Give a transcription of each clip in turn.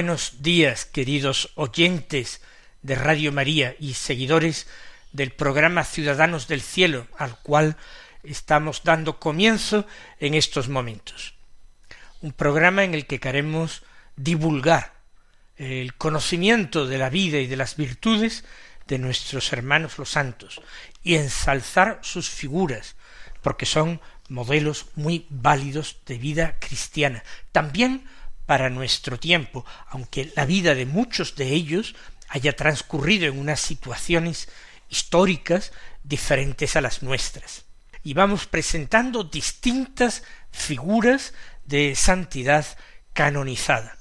Buenos días, queridos oyentes de Radio María y seguidores del programa Ciudadanos del Cielo, al cual estamos dando comienzo en estos momentos. Un programa en el que queremos divulgar el conocimiento de la vida y de las virtudes de nuestros hermanos los santos y ensalzar sus figuras, porque son modelos muy válidos de vida cristiana. También para nuestro tiempo, aunque la vida de muchos de ellos haya transcurrido en unas situaciones históricas diferentes a las nuestras. Y vamos presentando distintas figuras de santidad canonizada,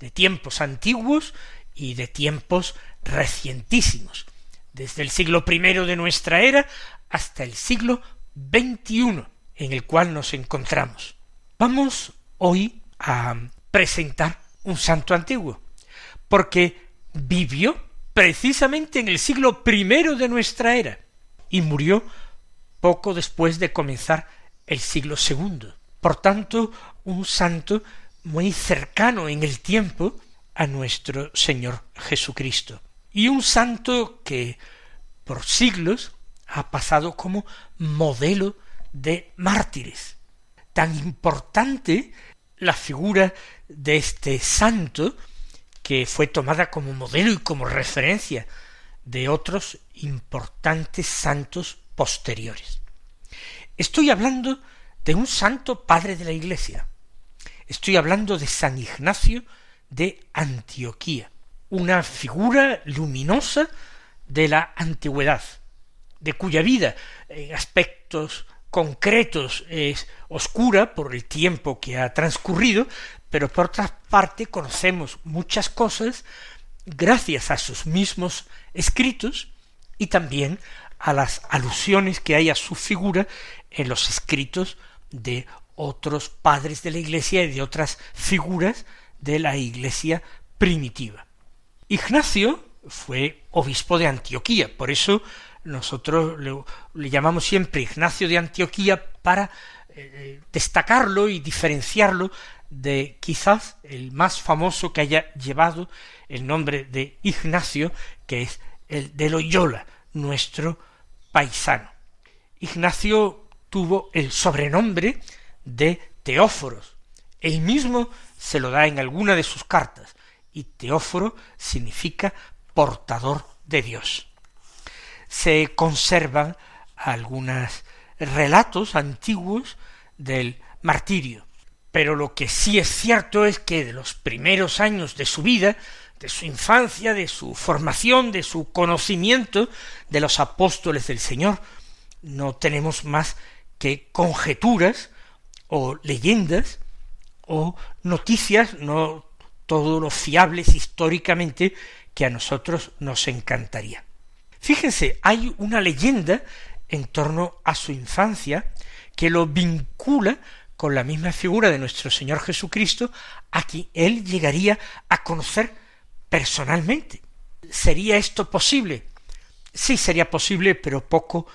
de tiempos antiguos y de tiempos recientísimos, desde el siglo I de nuestra era hasta el siglo XXI en el cual nos encontramos. Vamos hoy a presentar un santo antiguo, porque vivió precisamente en el siglo primero de nuestra era y murió poco después de comenzar el siglo segundo. Por tanto, un santo muy cercano en el tiempo a nuestro Señor Jesucristo. Y un santo que por siglos ha pasado como modelo de mártires. Tan importante la figura de este santo que fue tomada como modelo y como referencia de otros importantes santos posteriores. Estoy hablando de un santo padre de la Iglesia. Estoy hablando de San Ignacio de Antioquía, una figura luminosa de la antigüedad, de cuya vida en aspectos concretos es oscura por el tiempo que ha transcurrido, pero por otra parte conocemos muchas cosas gracias a sus mismos escritos y también a las alusiones que hay a su figura en los escritos de otros padres de la Iglesia y de otras figuras de la Iglesia primitiva. Ignacio fue obispo de Antioquía, por eso nosotros le, llamamos siempre Ignacio de Antioquía para eh, destacarlo y diferenciarlo de quizás el más famoso que haya llevado el nombre de Ignacio, que es el de Loyola, nuestro paisano. Ignacio tuvo el sobrenombre de Teóforos. Él mismo se lo da en alguna de sus cartas, y Teóforo significa portador de Dios. Se conservan algunos relatos antiguos del martirio, pero lo que sí es cierto es que de los primeros años de su vida, de su infancia, de su formación, de su conocimiento de los apóstoles del Señor, no tenemos más que conjeturas o leyendas o noticias, no todo lo fiables históricamente que a nosotros nos encantaría. Fíjense, hay una leyenda en torno a su infancia que lo vincula con la misma figura de nuestro Señor Jesucristo, a quien él llegaría a conocer personalmente. ¿Sería esto posible? Sí sería posible, pero poco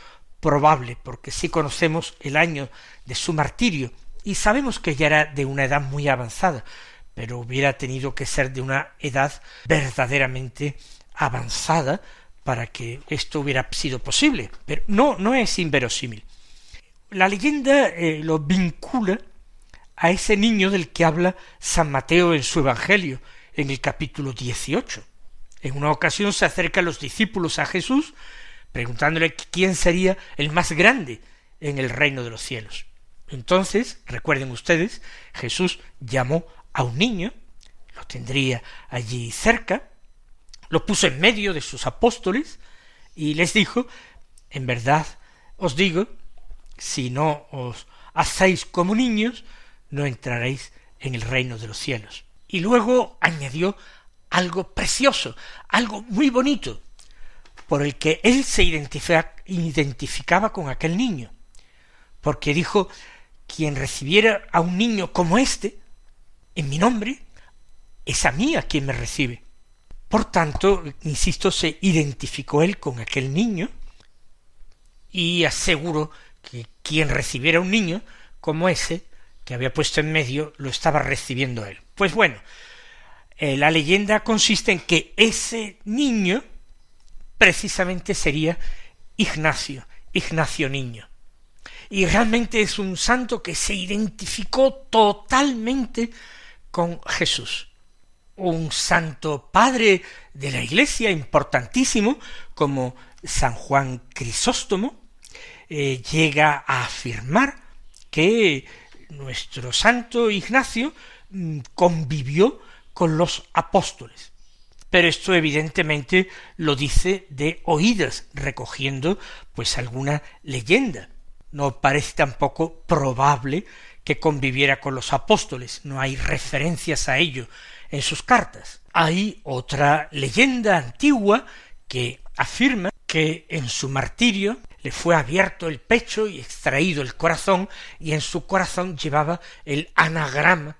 probable, porque sí conocemos el año de su martirio, y sabemos que ya era de una edad muy avanzada, pero hubiera tenido que ser de una edad verdaderamente avanzada para que esto hubiera sido posible. Pero no, no es inverosímil la leyenda eh, lo vincula a ese niño del que habla San Mateo en su Evangelio, en el capítulo 18. En una ocasión se acercan los discípulos a Jesús, preguntándole quién sería el más grande en el reino de los cielos. Entonces, recuerden ustedes, Jesús llamó a un niño, lo tendría allí cerca, lo puso en medio de sus apóstoles y les dijo, en verdad os digo, si no os hacéis como niños, no entraréis en el reino de los cielos. Y luego añadió algo precioso, algo muy bonito, por el que él se identificaba con aquel niño, porque dijo, quien recibiera a un niño como este, en mi nombre, es a mí a quien me recibe. Por tanto, insisto, se identificó él con aquel niño y aseguró que quien recibiera un niño como ese que había puesto en medio lo estaba recibiendo él. Pues bueno, eh, la leyenda consiste en que ese niño precisamente sería Ignacio, Ignacio Niño. Y realmente es un santo que se identificó totalmente con Jesús. Un santo padre de la iglesia importantísimo como San Juan Crisóstomo eh, llega a afirmar que nuestro santo Ignacio mm, convivió con los apóstoles. Pero esto evidentemente lo dice de oídas, recogiendo pues alguna leyenda. No parece tampoco probable que conviviera con los apóstoles, no hay referencias a ello en sus cartas. Hay otra leyenda antigua que afirma que en su martirio le fue abierto el pecho y extraído el corazón, y en su corazón llevaba el anagrama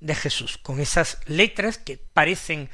de Jesús, con esas letras que parecen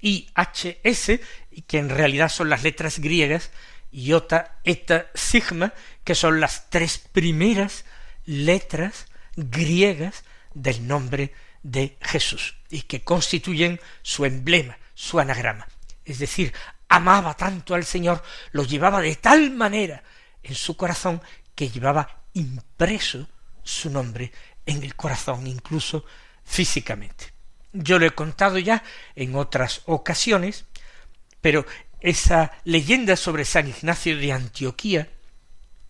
IHS y que en realidad son las letras griegas iota, eta, sigma, que son las tres primeras letras griegas del nombre de Jesús y que constituyen su emblema, su anagrama. Es decir, amaba tanto al Señor, lo llevaba de tal manera en su corazón que llevaba impreso su nombre en el corazón, incluso físicamente. Yo lo he contado ya en otras ocasiones, pero esa leyenda sobre San Ignacio de Antioquía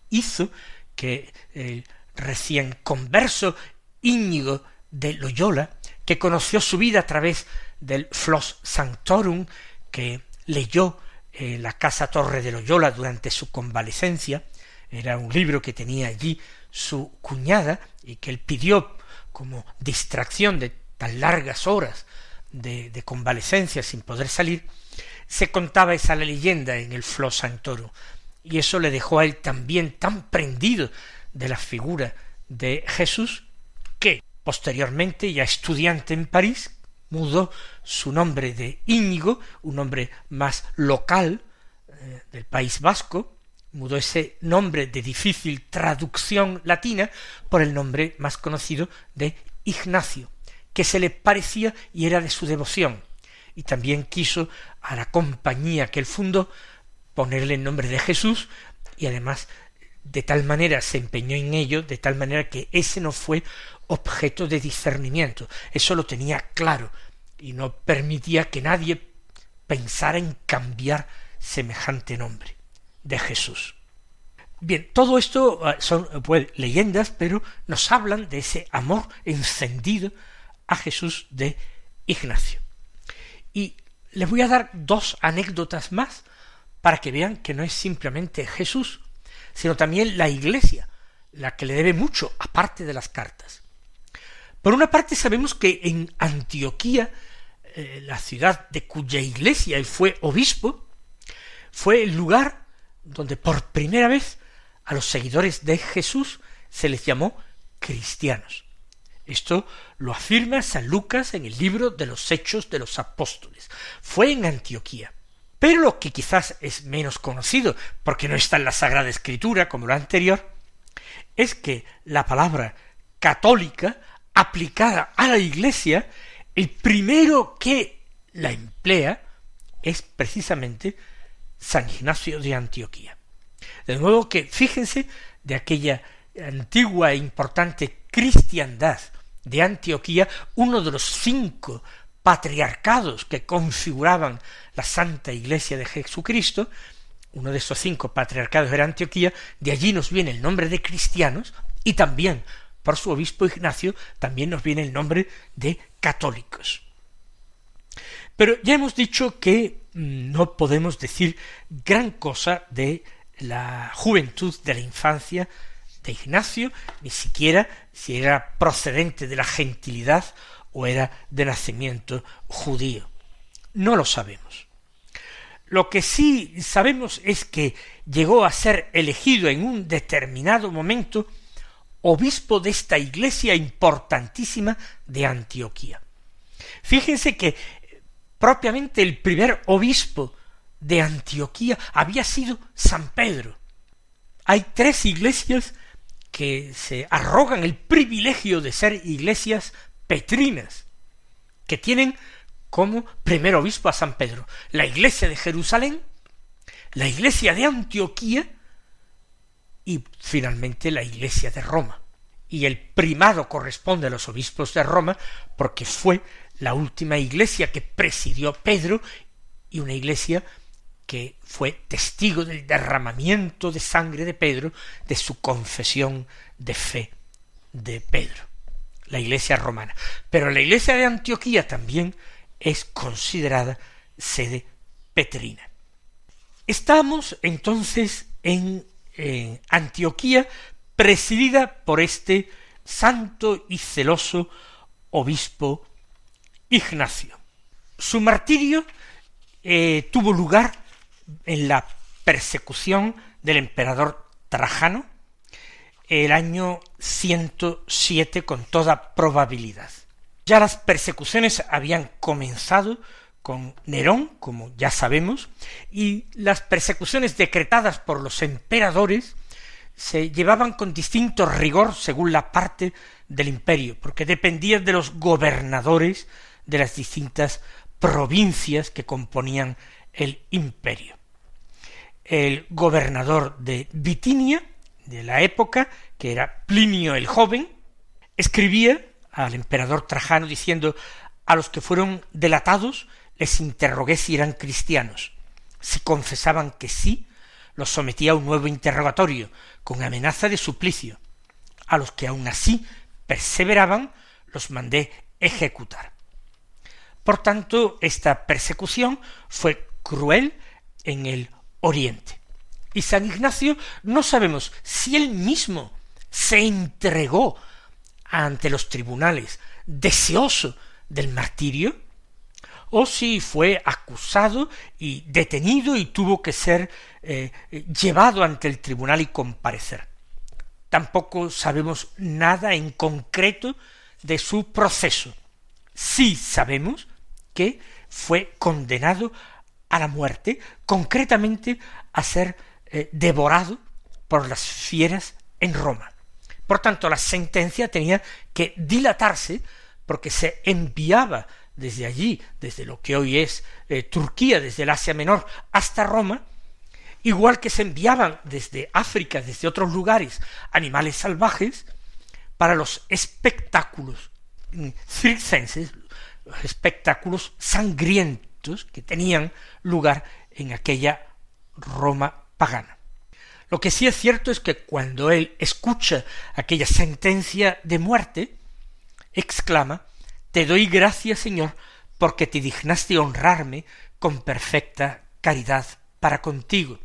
hizo que el recién converso Íñigo de Loyola, que conoció su vida a través del Flos Sanctorum, que leyó en la Casa Torre de Loyola durante su convalecencia, era un libro que tenía allí su cuñada y que él pidió como distracción de tan largas horas de, convalecencia sin poder salir, se contaba esa leyenda en el Flos Sanctorum, y eso le dejó a él también tan prendido de la figura de Jesús que posteriormente, ya estudiante en París, mudó su nombre de Íñigo, un nombre más local eh, del País Vasco, mudó ese nombre de difícil traducción latina por el nombre más conocido de Ignacio, que se le parecía y era de su devoción, y también quiso a la compañía que él fundó ponerle el nombre de Jesús, y además de tal manera se empeñó en ello, de tal manera que ese no fue objeto de discernimiento, eso lo tenía claro, y no permitía que nadie pensara en cambiar semejante nombre de Jesús. Bien, todo esto ah, son pues, leyendas, pero nos hablan de ese amor encendido a Jesús de Ignacio. Y les voy a dar dos anécdotas más para que vean que no es simplemente Jesús, sino también la Iglesia, la que le debe mucho, aparte de las cartas. Por una parte sabemos que en Antioquía, eh, la ciudad de cuya iglesia él fue obispo, fue el lugar donde por primera vez a los seguidores de Jesús se les llamó cristianos. Esto lo afirma San Lucas en el libro de los Hechos de los Apóstoles. Fue en Antioquía. Pero lo que quizás es menos conocido, porque no está en la Sagrada Escritura como lo anterior, es que la palabra católica aplicada a la Iglesia, el primero que la emplea es precisamente San Ignacio de Antioquía. De nuevo que fíjense de aquella antigua e importante cristiandad de Antioquía, uno de los cinco patriarcados que configuraban la Santa Iglesia de Jesucristo, uno de esos cinco patriarcados era Antioquía, de allí nos viene el nombre de cristianos y también por su obispo Ignacio también nos viene el nombre de católicos. Pero ya hemos dicho que mm, no podemos decir gran cosa de la juventud, de la infancia de Ignacio, ni siquiera si era procedente de la gentilidad o era de nacimiento judío. No lo sabemos. Lo que sí sabemos es que llegó a ser elegido en un determinado momento obispo de esta iglesia importantísima de Antioquía. Fíjense que propiamente el primer obispo de Antioquía había sido San Pedro. Hay tres iglesias que se arrogan el privilegio de ser iglesias petrinas, que tienen como primer obispo a San Pedro, la iglesia de Jerusalén, la iglesia de Antioquía y finalmente la iglesia de Roma. Y el primado corresponde a los obispos de Roma porque fue la última iglesia que presidió Pedro y una iglesia que fue testigo del derramamiento de sangre de Pedro, de su confesión de fe de Pedro, la iglesia romana. Pero la iglesia de Antioquía también es considerada sede petrina. Estamos entonces en, en Antioquía presidida por este santo y celoso obispo Ignacio. Su martirio eh, tuvo lugar en la persecución del emperador Trajano el año 107 con toda probabilidad. Ya las persecuciones habían comenzado con Nerón, como ya sabemos, y las persecuciones decretadas por los emperadores se llevaban con distinto rigor según la parte del imperio, porque dependían de los gobernadores de las distintas provincias que componían el imperio. El gobernador de Bitinia, de la época, que era Plinio el joven, escribía al emperador Trajano diciendo a los que fueron delatados les interrogué si eran cristianos. Si confesaban que sí, los sometía a un nuevo interrogatorio, con amenaza de suplicio. A los que aun así perseveraban, los mandé ejecutar. Por tanto, esta persecución fue cruel en el Oriente. Y San Ignacio no sabemos si él mismo se entregó ante los tribunales deseoso del martirio, o si fue acusado y detenido y tuvo que ser eh, llevado ante el tribunal y comparecer. Tampoco sabemos nada en concreto de su proceso. Sí sabemos que fue condenado a la muerte, concretamente a ser eh, devorado por las fieras en Roma. Por tanto, la sentencia tenía que dilatarse porque se enviaba desde allí, desde lo que hoy es eh, Turquía, desde el Asia Menor hasta Roma, igual que se enviaban desde África, desde otros lugares, animales salvajes, para los espectáculos mm, circenses, espectáculos sangrientos que tenían lugar en aquella Roma pagana. Lo que sí es cierto es que cuando él escucha aquella sentencia de muerte, exclama Te doy gracias, Señor, porque te dignaste honrarme con perfecta caridad para contigo,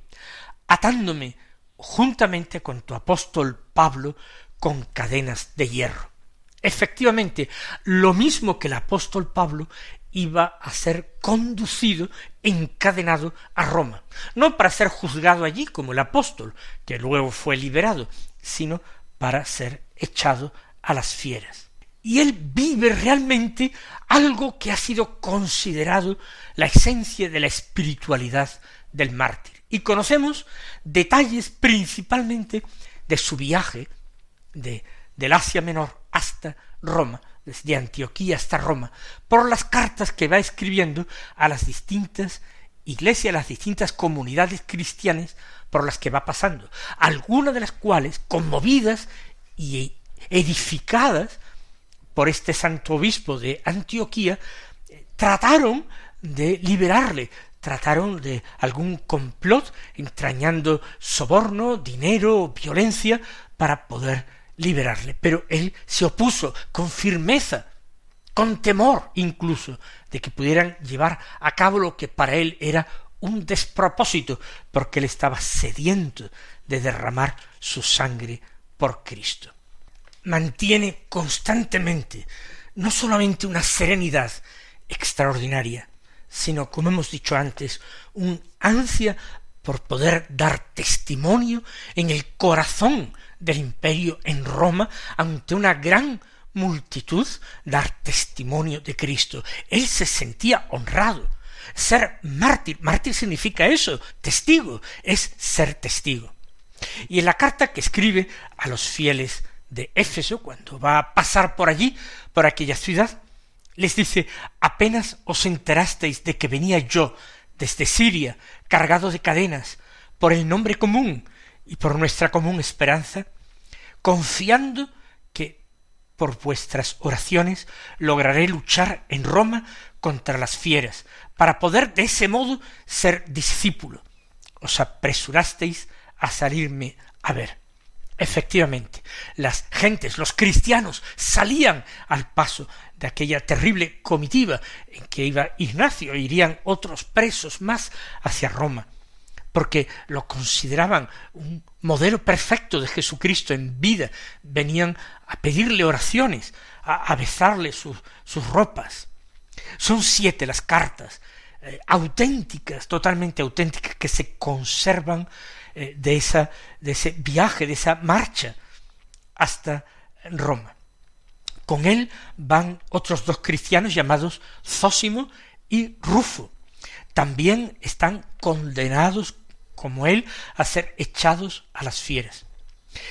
atándome juntamente con tu apóstol Pablo con cadenas de hierro. Efectivamente, lo mismo que el apóstol Pablo iba a ser conducido, encadenado a Roma, no para ser juzgado allí como el apóstol, que luego fue liberado, sino para ser echado a las fieras. Y él vive realmente algo que ha sido considerado la esencia de la espiritualidad del mártir. Y conocemos detalles principalmente de su viaje de, del Asia Menor hasta Roma, desde Antioquía hasta Roma, por las cartas que va escribiendo a las distintas iglesias, a las distintas comunidades cristianas por las que va pasando, algunas de las cuales, conmovidas y edificadas por este santo obispo de Antioquía, trataron de liberarle, trataron de algún complot entrañando soborno, dinero, violencia para poder liberarle, pero él se opuso con firmeza, con temor incluso, de que pudieran llevar a cabo lo que para él era un despropósito, porque él estaba sediento de derramar su sangre por Cristo. Mantiene constantemente no solamente una serenidad extraordinaria, sino, como hemos dicho antes, un ansia por poder dar testimonio en el corazón del imperio en Roma ante una gran multitud, dar testimonio de Cristo. Él se sentía honrado. Ser mártir, mártir significa eso, testigo, es ser testigo. Y en la carta que escribe a los fieles de Éfeso, cuando va a pasar por allí, por aquella ciudad, les dice, apenas os enterasteis de que venía yo desde Siria, cargado de cadenas, por el nombre común y por nuestra común esperanza, confiando que por vuestras oraciones lograré luchar en Roma contra las fieras, para poder de ese modo ser discípulo. Os apresurasteis a salirme a ver. Efectivamente, las gentes, los cristianos, salían al paso de aquella terrible comitiva en que iba Ignacio, e irían otros presos más hacia Roma, porque lo consideraban un modelo perfecto de Jesucristo en vida, venían a pedirle oraciones, a, besarle sus, sus ropas. Son siete las cartas eh, auténticas, totalmente auténticas, que se conservan eh, de, esa, de ese viaje, de esa marcha hasta Roma. Con él van otros dos cristianos llamados Zósimo y Rufo. También están condenados como él a ser echados a las fieras.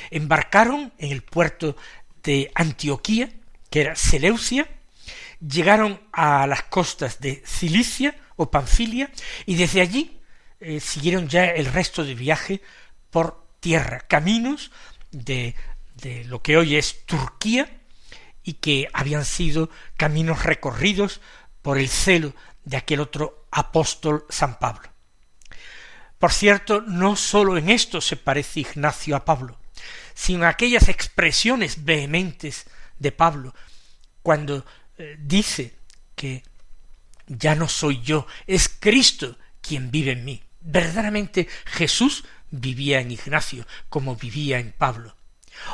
Embarcaron en el puerto de Antioquía, que era Seleucia, llegaron a las costas de Cilicia o Panfilia y desde allí eh, siguieron ya el resto del viaje por tierra, caminos de, de lo que hoy es Turquía y que habían sido caminos recorridos por el celo de aquel otro apóstol San Pablo. Por cierto, no sólo en esto se parece Ignacio a Pablo, sino en aquellas expresiones vehementes de Pablo, cuando eh, dice que ya no soy yo, es Cristo quien vive en mí. Verdaderamente Jesús vivía en Ignacio como vivía en Pablo.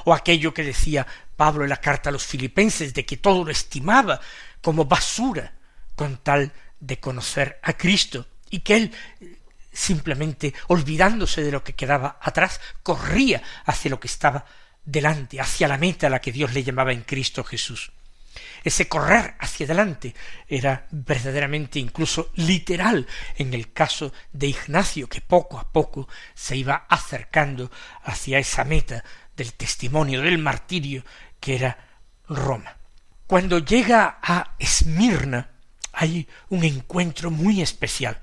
O aquello que decía Pablo en la carta a los filipenses de que todo lo estimaba como basura con tal de conocer a Cristo y que él simplemente olvidándose de lo que quedaba atrás corría hacia lo que estaba delante, hacia la meta a la que Dios le llamaba en Cristo Jesús. Ese correr hacia adelante era verdaderamente incluso literal en el caso de Ignacio, que poco a poco se iba acercando hacia esa meta del testimonio del martirio que era Roma. Cuando llega a Esmirna hay un encuentro muy especial,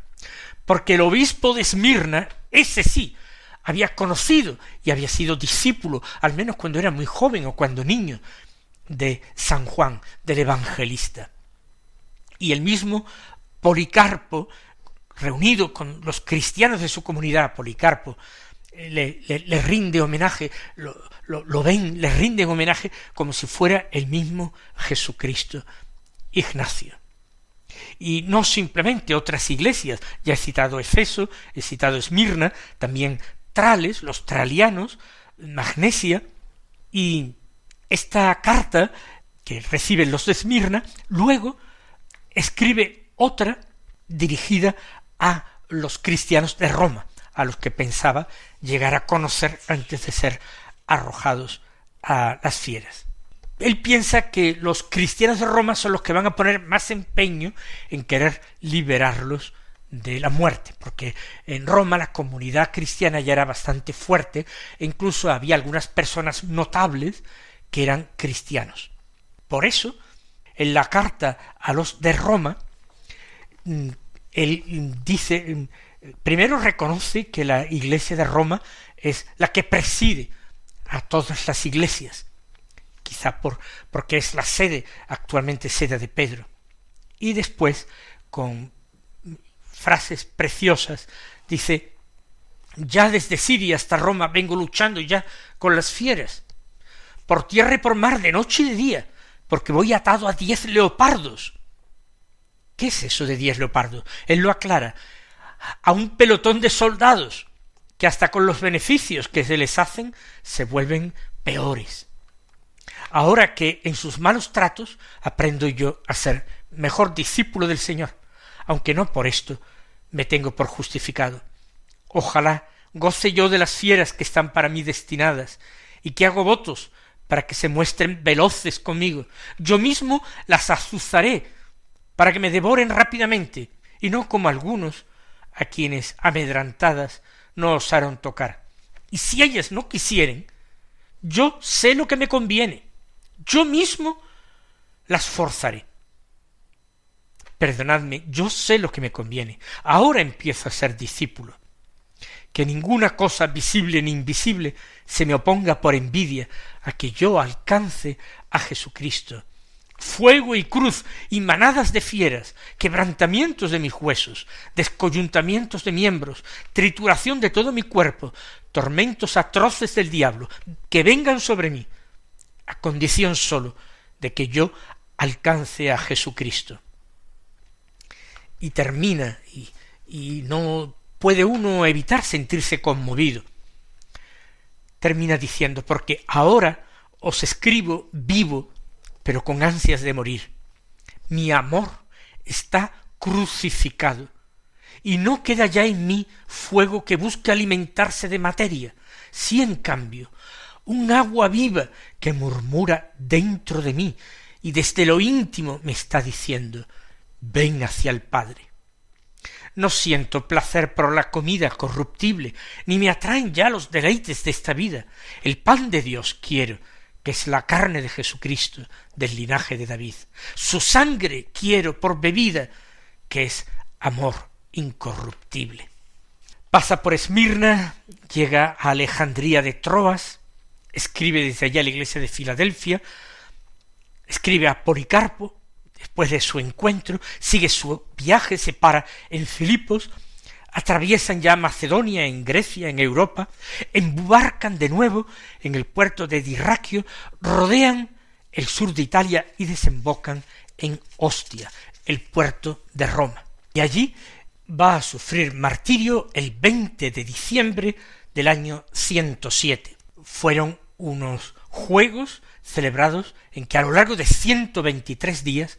porque el obispo de Esmirna, ese sí, había conocido y había sido discípulo, al menos cuando era muy joven o cuando niño, de San Juan, del evangelista. Y el mismo Policarpo, reunido con los cristianos de su comunidad, Policarpo, le, le, rinde homenaje, lo, lo, lo, ven, le rinden homenaje como si fuera el mismo Jesucristo, Ignacio. Y no simplemente otras iglesias, ya he citado Efeso, he citado Esmirna, también Trales, los tralianos, Magnesia, y esta carta que reciben los de Esmirna, luego escribe otra dirigida a los cristianos de Roma, a los que pensaba llegar a conocer antes de ser arrojados a las fieras. Él piensa que los cristianos de Roma son los que van a poner más empeño en querer liberarlos de la muerte, porque en Roma la comunidad cristiana ya era bastante fuerte e incluso había algunas personas notables que eran cristianos. Por eso, en la carta a los de Roma, mm, él dice, mm, primero reconoce que la iglesia de Roma es la que preside a todas las iglesias, quizá por, porque es la sede, actualmente sede de Pedro. Y después, con frases preciosas, dice, ya desde Siria hasta Roma vengo luchando ya con las fieras por tierra y por mar, de noche y de día, porque voy atado a diez leopardos. ¿Qué es eso de diez leopardos? Él lo aclara. A un pelotón de soldados que hasta con los beneficios que se les hacen se vuelven peores. Ahora que en sus malos tratos aprendo yo a ser mejor discípulo del Señor, aunque no por esto me tengo por justificado. Ojalá goce yo de las fieras que están para mí destinadas, y que hago votos para que se muestren veloces conmigo. Yo mismo las azuzaré para que me devoren rápidamente, y no como algunos a quienes amedrantadas no osaron tocar. Y si ellas no quisieren, yo sé lo que me conviene, yo mismo las forzaré. Perdonadme, yo sé lo que me conviene. Ahora empiezo a ser discípulo. Que ninguna cosa visible ni invisible se me oponga por envidia a que yo alcance a Jesucristo. Fuego y cruz y manadas de fieras, quebrantamientos de mis huesos, descoyuntamientos de miembros, trituración de todo mi cuerpo, tormentos atroces del diablo, que vengan sobre mí, a condición sólo de que yo alcance a Jesucristo. Y termina, y, y no puede uno evitar sentirse conmovido. Termina diciendo, porque ahora os escribo vivo, pero con ansias de morir. Mi amor está crucificado, y no queda ya en mí fuego que busque alimentarse de materia, si en cambio un agua viva que murmura dentro de mí y desde lo íntimo me está diciendo ven hacia el Padre. No siento placer por la comida corruptible, ni me atraen ya los deleites de esta vida. El pan de Dios quiero, que es la carne de Jesucristo, del linaje de David. Su sangre quiero por bebida, que es amor incorruptible. Pasa por Esmirna, llega a Alejandría de Troas, escribe desde allá a la iglesia de Filadelfia, escribe a Policarpo, después de su encuentro, sigue su viaje, se para en Filipos, atraviesan ya Macedonia, en Grecia, en Europa, embarcan de nuevo en el puerto de Dirraquio, rodean el sur de Italia y desembocan en Ostia, el puerto de Roma. Y allí va a sufrir martirio el 20 de diciembre del año 107. Fueron unos juegos celebrados en que a lo largo de ciento veintitrés días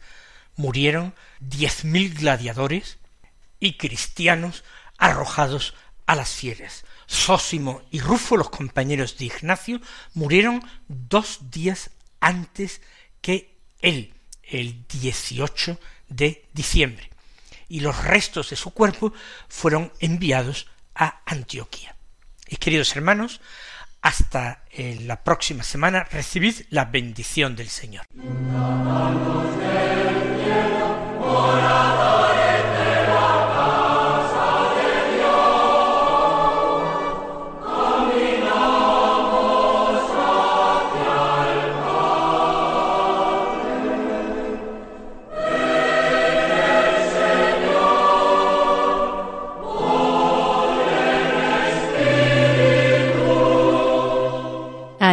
murieron diez mil gladiadores y cristianos arrojados a las fieras. Sósimo y Rufo, los compañeros de Ignacio, murieron dos días antes que él, el 18 de diciembre, y los restos de su cuerpo fueron enviados a Antioquía. Y queridos hermanos, hasta eh, la próxima semana recibid la bendición del Señor.